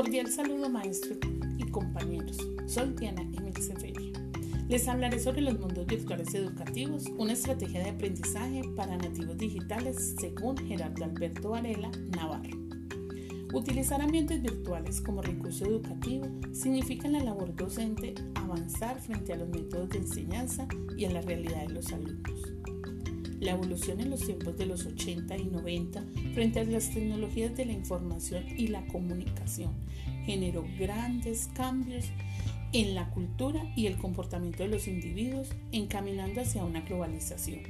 Cordial saludo maestro y compañeros. Soy Diana Emil Seferia. Les hablaré sobre los mundos virtuales educativos, una estrategia de aprendizaje para nativos digitales según Gerardo Alberto Varela Navarro. Utilizar ambientes virtuales como recurso educativo significa en la labor docente avanzar frente a los métodos de enseñanza y a la realidad de los alumnos. La evolución en los tiempos de los 80 y 90 frente a las tecnologías de la información y la comunicación generó grandes cambios en la cultura y el comportamiento de los individuos encaminando hacia una globalización.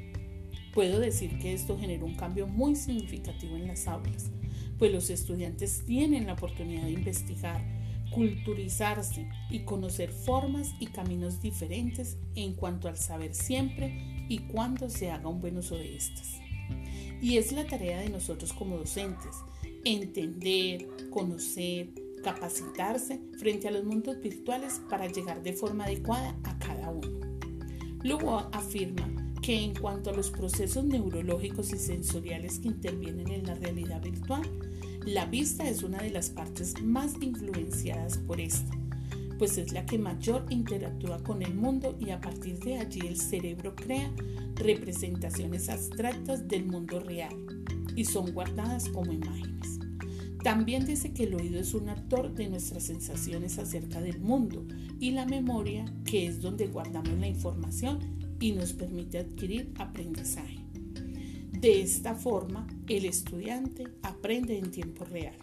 Puedo decir que esto generó un cambio muy significativo en las aulas, pues los estudiantes tienen la oportunidad de investigar, culturizarse y conocer formas y caminos diferentes en cuanto al saber siempre y cuándo se haga un buen uso de estas. Y es la tarea de nosotros como docentes, entender, conocer, capacitarse frente a los mundos virtuales para llegar de forma adecuada a cada uno. Luego afirma que en cuanto a los procesos neurológicos y sensoriales que intervienen en la realidad virtual, la vista es una de las partes más influenciadas por esta pues es la que mayor interactúa con el mundo y a partir de allí el cerebro crea representaciones abstractas del mundo real y son guardadas como imágenes. También dice que el oído es un actor de nuestras sensaciones acerca del mundo y la memoria, que es donde guardamos la información y nos permite adquirir aprendizaje. De esta forma, el estudiante aprende en tiempo real.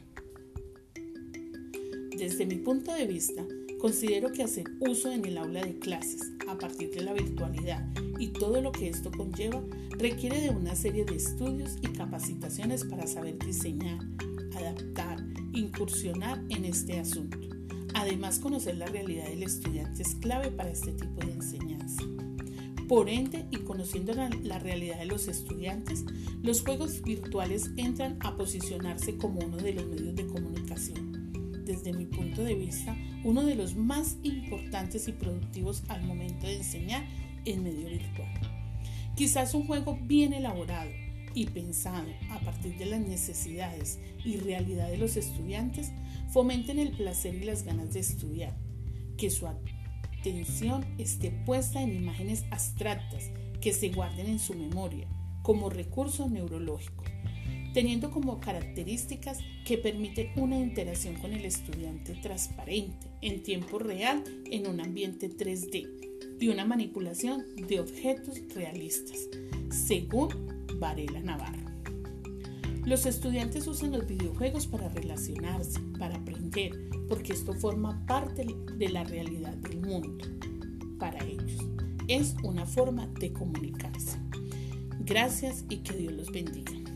Desde mi punto de vista, Considero que hacer uso en el aula de clases a partir de la virtualidad y todo lo que esto conlleva requiere de una serie de estudios y capacitaciones para saber diseñar, adaptar, incursionar en este asunto. Además, conocer la realidad del estudiante es clave para este tipo de enseñanza. Por ende, y conociendo la, realidad de los estudiantes, los juegos virtuales entran a posicionarse como uno de los medios de comunicación desde mi punto de vista, uno de los más importantes y productivos al momento de enseñar en medio virtual. Quizás un juego bien elaborado y pensado a partir de las necesidades y realidad de los estudiantes fomenten el placer y las ganas de estudiar, que su atención esté puesta en imágenes abstractas que se guarden en su memoria como recurso neurológico teniendo como características que permiten una interacción con el estudiante transparente en tiempo real en un ambiente 3D y una manipulación de objetos realistas, según Varela Navarro. Los estudiantes usan los videojuegos para relacionarse, para aprender, porque esto forma parte de la realidad del mundo para ellos. Es una forma de comunicarse. Gracias y que Dios los bendiga.